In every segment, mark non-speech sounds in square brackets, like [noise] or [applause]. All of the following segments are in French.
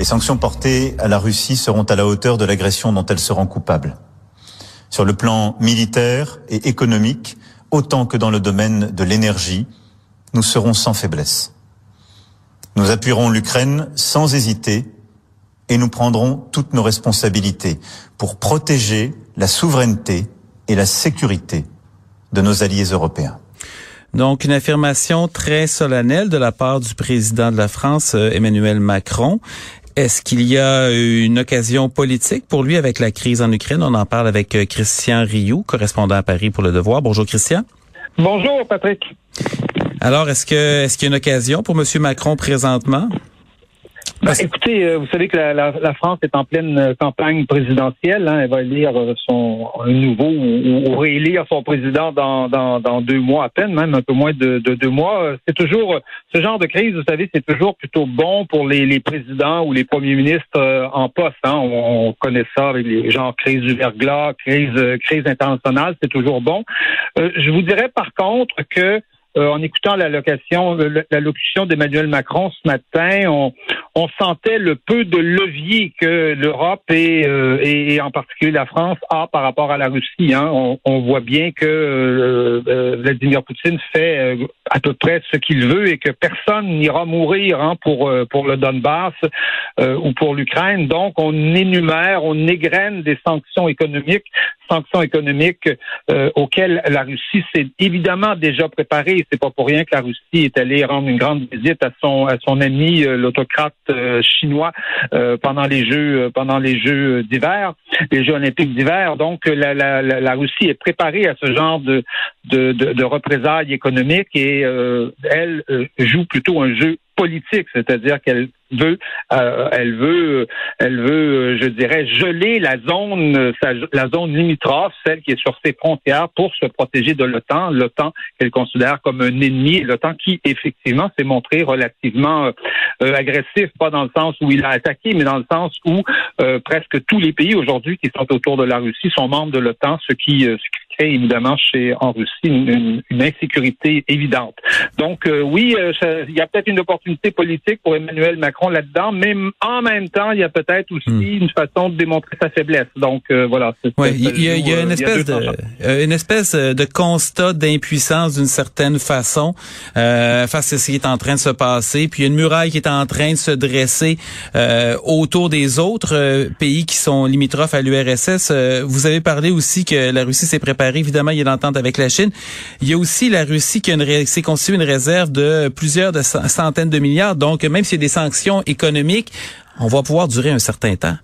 Les sanctions portées à la Russie seront à la hauteur de l'agression dont elle se rend coupable. Sur le plan militaire et économique, autant que dans le domaine de l'énergie, nous serons sans faiblesse. Nous appuierons l'Ukraine sans hésiter et nous prendrons toutes nos responsabilités pour protéger la souveraineté et la sécurité de nos alliés européens. Donc, une affirmation très solennelle de la part du président de la France, euh, Emmanuel Macron. Est-ce qu'il y a une occasion politique pour lui avec la crise en Ukraine? On en parle avec euh, Christian Rioux, correspondant à Paris pour Le Devoir. Bonjour, Christian. Bonjour, Patrick. Alors, est-ce que est-ce qu'il y a une occasion pour M. Macron présentement? Ben, écoutez, euh, vous savez que la, la, la, France est en pleine euh, campagne présidentielle. Hein. Elle va élire euh, son un nouveau ou, réélire son président dans, dans, dans, deux mois à peine, même un peu moins de, de deux mois. C'est toujours ce genre de crise, vous savez, c'est toujours plutôt bon pour les, les présidents ou les premiers ministres en poste. Hein. On, on, connaît ça avec les gens crise du verglas, crise crise internationale, c'est toujours bon. je vous dirais par contre que euh, en écoutant la location, la locution d'Emmanuel Macron ce matin, on, sentait le peu de levier que l'Europe et, euh, et, en particulier la France a par rapport à la Russie. Hein. On, on, voit bien que euh, Vladimir Poutine fait à peu près ce qu'il veut et que personne n'ira mourir hein, pour pour le Donbass ou pour l'Ukraine. Donc, on énumère, on égrène des sanctions économiques, sanctions économiques auxquelles la Russie s'est évidemment déjà préparée c'est pas pour rien que la Russie est allée rendre une grande visite à son à son ami euh, l'autocrate euh, chinois euh, pendant les jeux pendant les jeux d'hiver, les Jeux olympiques d'hiver. Donc la, la, la, Russie est préparée à ce genre de de, de, de représailles économiques et elle joue plutôt un jeu politique, c'est-à-dire qu'elle veut, euh, elle veut, elle veut, je dirais, geler la zone, la zone limitrophe, celle qui est sur ses frontières, pour se protéger de l'OTAN, l'OTAN qu'elle considère comme un ennemi, l'OTAN qui effectivement s'est montré relativement euh, euh, agressif, pas dans le sens où il a attaqué, mais dans le sens où presque tous les pays aujourd'hui qui sont autour de la Russie sont membres de l'OTAN, ce qui, ce qui évidemment chez en Russie une, insécurité évidente. Donc euh, oui, euh, il y a peut-être une opportunité politique pour Emmanuel Macron là-dedans, mais en même temps, il y a peut-être aussi hmm. une façon de démontrer sa faiblesse. Donc euh, voilà. Il y, a, une espèce de une espèce de constat d'impuissance d'une certaine façon face à ce qui est en train de se passer. Puis il y a une muraille qui est en train de se dresser autour des autres pays qui sont limitrophes à l'URSS. vous avez parlé aussi que la Russie s'est préparée Évidemment, il y a l'entente avec la Chine. Il y a aussi la Russie qui s'est constituée une réserve de plusieurs de centaines de milliards. Donc, même s'il y a des sanctions économiques, on va pouvoir durer un certain temps.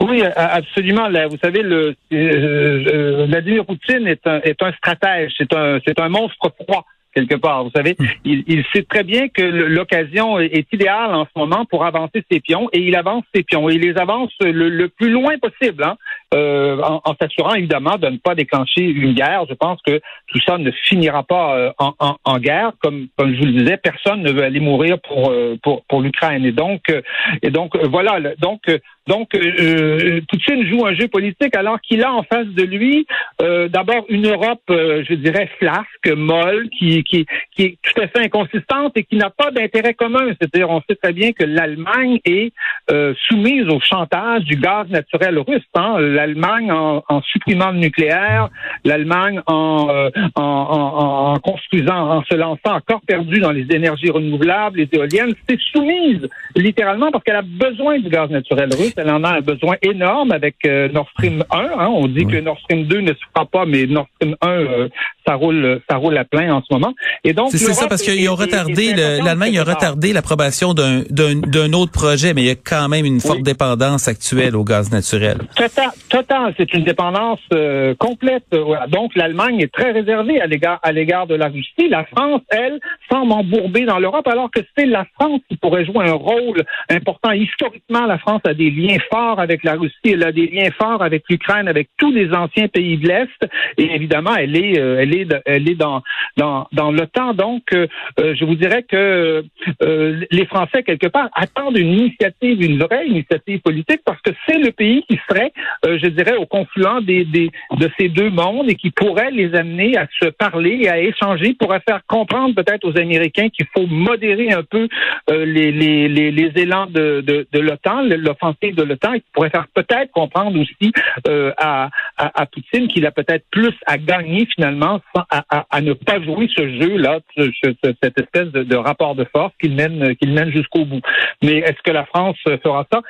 Oui, absolument. vous savez, le, euh, euh, Vladimir Poutine est un, est un stratège, c'est un, c'est un monstre froid quelque part. Vous savez, hmm. il, sait très bien que l'occasion est idéale en ce moment pour avancer ses pions et il avance ses pions et il les avance le, plus loin possible, hein, euh, en, s'assurant évidemment de ne pas déclencher une guerre. Je pense que tout ça ne finira pas euh, en, en, guerre, comme comme je vous le disais, personne ne veut aller mourir pour euh, pour, pour l'Ukraine et donc et donc voilà donc donc, euh, euh, Poutine joue un jeu politique alors qu'il a en face de lui euh, d'abord une Europe, je dirais, flasque, molle, qui, qui, qui est tout à fait inconsistante et qui n'a pas d'intérêt commun. C'est-à-dire, on sait très bien que l'Allemagne est soumise au chantage du gaz naturel russe. Hein. L'Allemagne en, supprimant le nucléaire, l'Allemagne en, en, construisant, en se lançant encore perdu dans les énergies renouvelables, les éoliennes, c'est soumise littéralement parce qu'elle a besoin du gaz naturel russe elle en a un besoin énorme avec euh, Nord Stream 1. Hein. On dit que Nord Stream 2 ne se fera pas, mais Nord Stream 1, euh, ça roule, ça roule à plein en ce moment. Et donc, c'est ça parce qu'ils ont retardé, l'Allemagne a retardé l'approbation d'un, d'un, autre projet, mais il y a quand même une forte dépendance actuelle au gaz naturel. Total, total c'est une dépendance euh, complète. Donc, l'Allemagne est très réservée à l'égard, à l'égard de la Russie. La France, elle, semble embourber dans l'Europe, alors que c'est la France qui pourrait jouer un rôle important. Historiquement, la France a des liens fort avec la Russie, elle a des liens forts avec l'Ukraine, avec tous les anciens pays de l'Est, et évidemment, elle est, euh, elle est, elle est dans dans dans l'OTAN. Donc, euh, euh, je vous dirais que les Français quelque part attendent une initiative, une vraie initiative politique, parce que c'est le pays qui serait, je dirais, au confluent de ces deux mondes et qui pourrait les amener à se parler et à échanger pour faire comprendre peut-être aux Américains qu'il faut modérer un peu euh, les, les, les, élans de, de, l'OTAN, l'offensive de l'OTAN, et pourrait faire peut-être comprendre aussi euh, à, à, Poutine qu'il a peut-être plus à gagner finalement à, à, à, ne pas jouer ce jeu-là, cette espèce de, de rapport de force qu'il mène, qu'il mène jusqu'au bout. Mais est-ce que la France fera ça?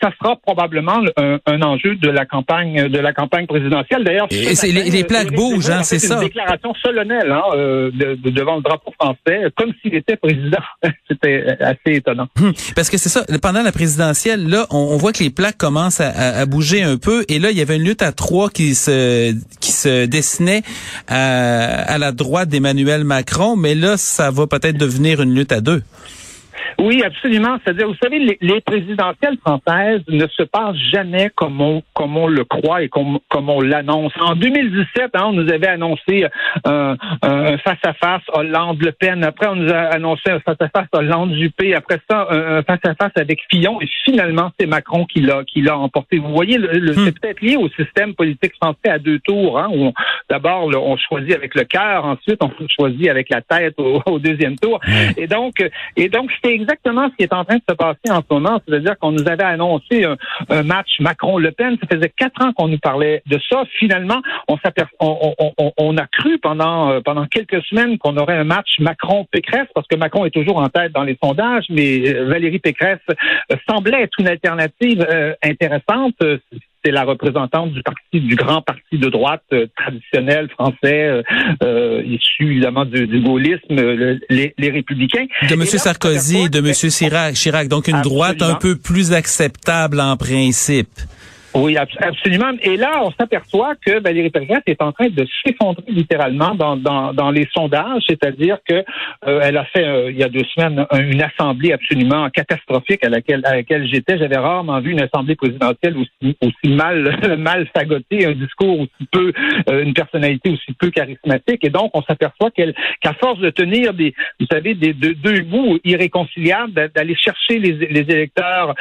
Ça? sera probablement un, un, enjeu de la campagne de la campagne présidentielle. D'ailleurs, les, les, plaques bougent, hein, c'est ça. Une déclaration solennelle hein, euh, de, de, devant le drapeau français, comme s'il était président. [laughs] C'était assez étonnant. Hum, parce que c'est ça. Pendant la présidentielle, là, on, on voit que les plaques commencent à, à, à, bouger un peu, et là, il y avait une lutte à trois qui se qui se dessinait à, à la droite d'Emmanuel Macron, mais là, ça va peut-être devenir une lutte à deux. Oui, absolument. C'est-à-dire, vous savez, les, les, présidentielles françaises ne se passent jamais comme on, comme on le croit et comme, comme on l'annonce. En 2017, hein, on nous avait annoncé un face-à-face Hollande-Le Pen. Après, on nous a annoncé un face-à-face Hollande-Juppé. Après ça, un face-à-face avec Fillon. Et finalement, c'est Macron qui l'a, qui l'a emporté. Vous voyez, le, le, hmm. c'est peut-être lié au système politique français à deux tours. Hein, où d'abord, on choisit avec le cœur, ensuite, on choisit avec la tête au, au deuxième tour. Et donc, et donc, c'était exactement ce qui est en train de se passer en ce moment. C'est-à-dire qu'on nous avait annoncé un, match Macron-Le Pen. Ça faisait quatre ans qu'on nous parlait de ça. Finalement, on, on, on, on a cru pendant, euh, pendant quelques semaines qu'on aurait un match Macron-Pécresse parce que Macron est toujours en tête dans les sondages, mais euh, Valérie Pécresse euh, semblait être une alternative intéressante c'est la représentante du parti, du grand parti de droite euh, traditionnel français, euh, euh issu évidemment du, du gaullisme, les, les, républicains. De M. Sarkozy et de M. Chirac, Chirac, donc une droite un peu plus acceptable en principe. Oui, absolument. Et là, on s'aperçoit que Valérie Pécresse est en train de s'effondrer littéralement dans, dans, dans les sondages, c'est-à-dire que euh, elle a fait euh, il y a deux semaines une assemblée absolument catastrophique à laquelle à laquelle j'étais. J'avais rarement vu une assemblée présidentielle aussi aussi mal [laughs] mal fagotée, un discours aussi peu, euh, une personnalité aussi peu charismatique. Et donc, on s'aperçoit qu'elle qu'à force de tenir des, vous savez, des deux, deux bouts irréconciliables, d'aller chercher les, les électeurs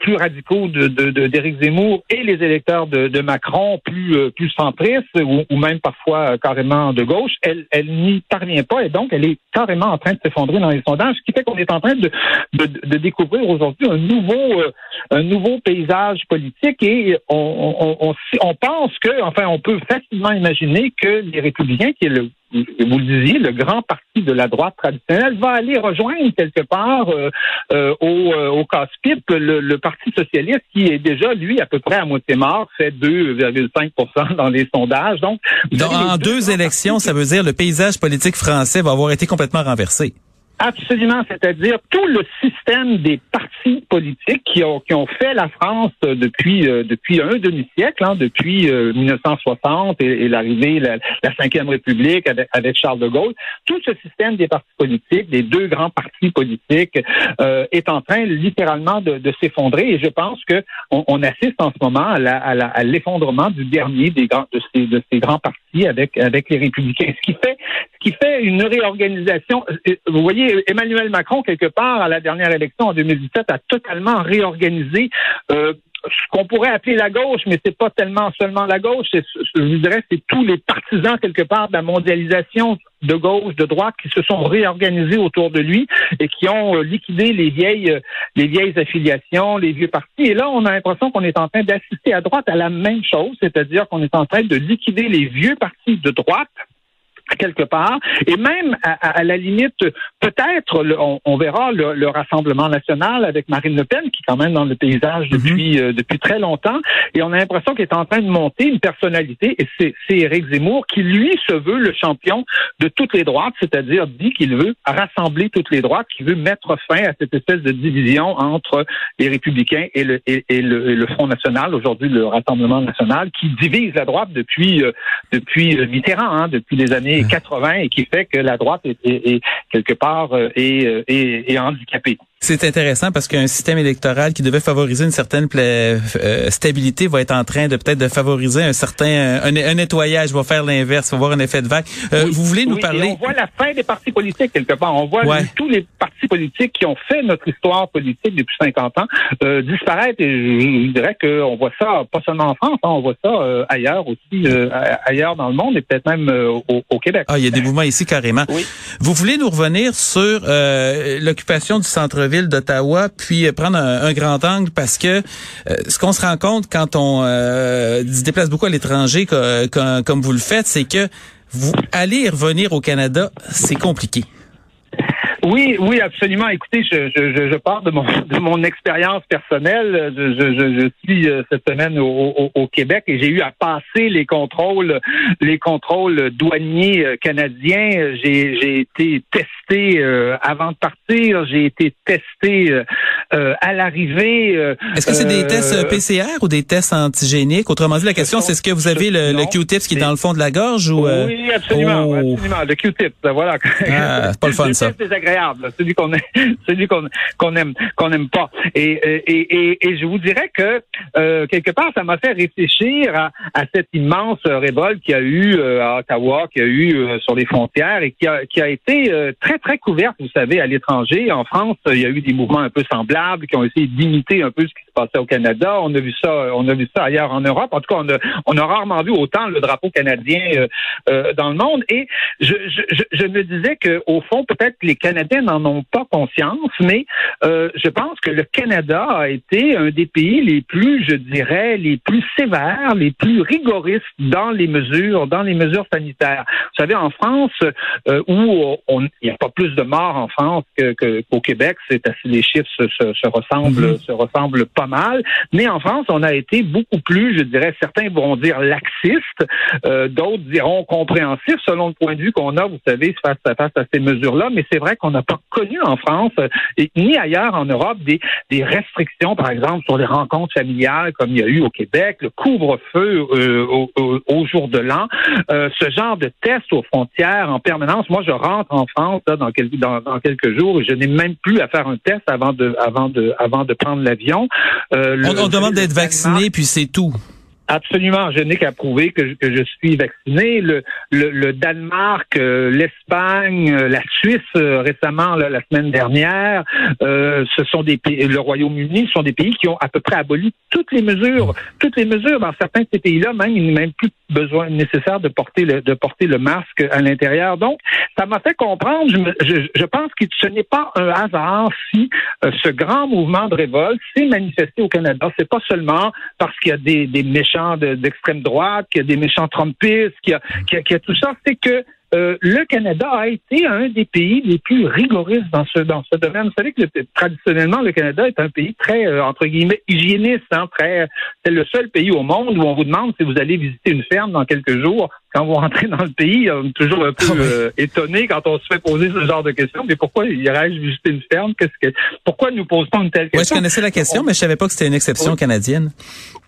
plus radicaux de d'Éric de, Zemmour et les électeurs de, de Macron plus euh, plus centristes ou, ou, même parfois euh, carrément de gauche, elle, elle n'y parvient pas et donc elle est carrément en train de s'effondrer dans les sondages, ce qui fait qu'on est en train de, de, de découvrir aujourd'hui un nouveau euh, un nouveau paysage politique et on, on, on, on pense que enfin on peut facilement imaginer que les républicains qui est le vous le disiez, le grand parti de la droite traditionnelle va aller rejoindre quelque part euh, euh, au, euh, au casse-pipe le, le, Parti socialiste qui est déjà, lui, à peu près à moitié mort, fait 2,5% dans les sondages. Donc, en deux élections, ça veut dire le paysage politique français va avoir été complètement renversé. Absolument, c'est-à-dire tout le système des partis politiques qui ont, qui ont fait la France depuis euh, depuis un demi-siècle, hein, depuis 1960 euh, et, et l'arrivée la, la Cinquième République avec, avec, Charles de Gaulle. Tout ce système des partis politiques, des deux grands partis politiques, euh, est en train littéralement de, de s'effondrer. Et je pense que on, on, assiste en ce moment à l'effondrement du dernier des grands de ces, de ces grands partis avec avec les Républicains. Ce qui fait qui fait une réorganisation. Vous voyez Emmanuel Macron, quelque part, à la dernière élection en 2017, a totalement réorganisé euh, ce qu'on pourrait appeler la gauche, mais c'est pas tellement seulement la gauche, je dirais, c'est tous les partisans quelque part de la mondialisation de gauche, de droite, qui se sont réorganisés autour de lui et qui ont euh, liquidé les vieilles, euh, les vieilles affiliations, les vieux partis. Et là, on a l'impression qu'on est en train d'assister à droite à la même chose, c'est-à-dire qu'on est en train de liquider les vieux partis de droite quelque part. Et même, à, la limite, peut-être, on, on, verra le, Rassemblement national avec Marine Le Pen, qui est quand même dans le paysage mhm. depuis, euh, depuis très longtemps. Et on a l'impression qu'il est en train de monter une personnalité, et c'est Éric Zemmour, qui, lui, se veut le champion de toutes les droites, c'est-à-dire dit qu'il veut rassembler toutes les droites, qu'il veut mettre fin à cette espèce de division entre les républicains et le, et, le, le, Front national, aujourd'hui le Rassemblement national, qui divise la droite depuis, euh, depuis Mitterrand, hein, depuis les années 80 et qui fait que la droite est, quelque part euh, est, est, est handicapée. C'est intéressant parce qu'un système électoral qui devait favoriser une certaine euh, stabilité va être en train de peut-être de favoriser un certain un, nettoyage, va faire l'inverse, va avoir un effet de vague. Euh, vous voulez nous parler On voit la fin des partis politiques quelque part. On voit tous les partis politiques qui ont fait notre histoire politique depuis 50 ans euh, disparaître. Et je, dirais qu'on voit ça pas seulement en France, hein, on voit ça ailleurs aussi, ailleurs dans le monde et peut-être même au, Québec. Ah, il y a des mouvements ici carrément. Oui. Vous voulez nous revenir sur l'occupation du centre ville d'Ottawa, puis euh, prendre un, grand angle parce que euh, ce qu'on se rend compte quand on euh, se déplace beaucoup à l'étranger comme vous le faites, c'est que vous aller et revenir au Canada, c'est compliqué. Oui, oui, absolument. Écoutez, je, je, je pars de mon, [laughs] de mon expérience personnelle. Je, je, je suis euh, cette semaine au, au, Québec et j'ai eu à passer les contrôles, les contrôles douaniers euh, canadiens. J'ai, j'ai été testé euh, avant de partir. J'ai été testé à l'arrivée. Est-ce que c'est des tests PCR ou des tests antigéniques? Autrement dit, la question, c'est est-ce que vous avez le, le Q-tip qui est dans le fond de la gorge ou Oui, absolument, oh. absolument. Le Q-tip, voilà. Ah, c'est pas le fun [laughs] ça celui qu'on [laughs] celui qu'on aime qu'on aime pas. Et, et, et, je vous dirais que euh, quelque part, ça m'a fait réfléchir à, cette immense révolte qu'il y a eu euh, à Ottawa, qu'il y a eu euh, sur les frontières et qui a, qui a été très très couverte, vous savez, à l'étranger. En France, il y a eu des mouvements un peu semblables qui ont essayé d'imiter un peu ce qui passait au Canada. On a vu ça, on a vu ça ailleurs en Europe. En tout cas, on a, on a rarement vu autant le drapeau canadien dans le monde. Et je, je, je me disais que au fond, peut-être les Canadiens n'en ont pas conscience, mais euh, je pense que le Canada a été un des pays les plus, je dirais, les plus sévères, les plus rigoristes dans les mesures, dans les mesures sanitaires. Vous savez, en France, euh, où il n'y a pas plus de morts en France qu'au Québec, c'est les chiffres se, ressemblent, mm-hmm. se ressemblent pas mal. Mais en France, on a été beaucoup plus, je dirais, certains vont dire laxistes, euh, d'autres diront compréhensifs selon le point de vue qu'on a, vous savez, face à face à ces mesures-là. Mais c'est vrai qu'on n'a pas connu en France euh, ni ailleurs en Europe des, des restrictions, par exemple, sur les rencontres familiales comme il y a eu au Québec, le couvre-feu euh, au, jour de l'an, euh, ce genre de tests aux frontières en permanence. Moi, je rentre en France dans, quelques, dans, quelques jours et je n'ai même plus à faire un test avant de, avant de, avant de prendre l'avion. On, on demande d'être vacciné, puis c'est tout. Absolument, je n'ai qu'à prouver que, que, je suis vacciné. Le, le, Danemark, euh, l'Espagne, euh, la Suisse euh, récemment, la semaine dernière, ce sont des pays, le Royaume-Uni, ce sont des pays qui ont à peu près aboli toutes les mesures, toutes les mesures. Dans certains de ces pays-là, même, il n'est même plus besoin nécessaire de porter le, de porter le masque à l'intérieur. Donc, ça m'a fait comprendre. Je, je, pense que ce n'est pas un hasard si ce grand mouvement de révolte s'est manifesté au Canada. C'est pas seulement parce qu'il y a des, des méchants d'extrême droite, qu'il y a des méchants trumpistes, qu'il y, y, a tout ça, c'est que euh, le Canada a été un des pays les plus rigoristes dans ce dans ce domaine. Vous savez que traditionnellement le Canada est un pays très euh, entre guillemets hygiéniste, hein, très c'est le seul pays au monde où on vous demande si vous allez visiter une ferme dans quelques jours quand vous rentrez dans le pays, on est toujours un peu ah euh, étonné quand on se fait poser ce genre de questions. Mais pourquoi irais-je visiter une ferme? Qu'est-ce que pourquoi nous pose pas une telle question je connaissais la question, mais je savais pas que c'était une exception canadienne.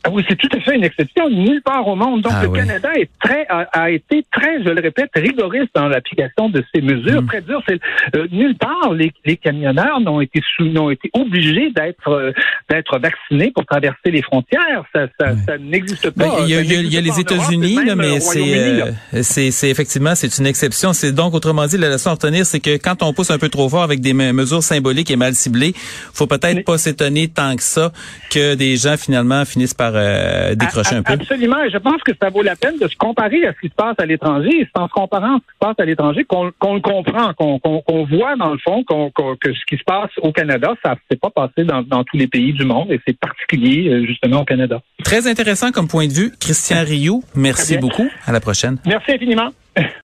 Ah oui, c'est tout à fait une exception nulle part au monde. Donc ah le Canada est très a, été très, je le répète, rigoriste dans l'application de ces mesures. Mm. Très dur. C'est euh, nulle part les, les camionneurs n'ont été n'ont été obligés d'être euh, d'être vaccinés pour traverser les frontières. Ça, ça, ça n'existe pas. Ben, il y a, y a les États-Unis, mais c'est euh, c'est effectivement c'est une exception. C'est donc autrement dit la leçon à retenir, c'est que quand on pousse un peu trop fort avec des mesures symboliques et mal ciblées, faut peut-être pas s'étonner tant que ça que des gens finalement finissent par euh, décrocher un peu? Absolument. Et je pense que ça vaut la peine de se comparer à ce qui se passe à l'étranger. C'est en se comparant à ce qui se passe à l'étranger qu'on le comprend, qu'on voit dans le fond que ce qui se passe au Canada, ça s'est pas passé dans, dans tous les pays du monde et c'est particulier euh, justement au Canada. Très intéressant comme point de vue. Christian Rioux, merci beaucoup. À la prochaine. Merci infiniment.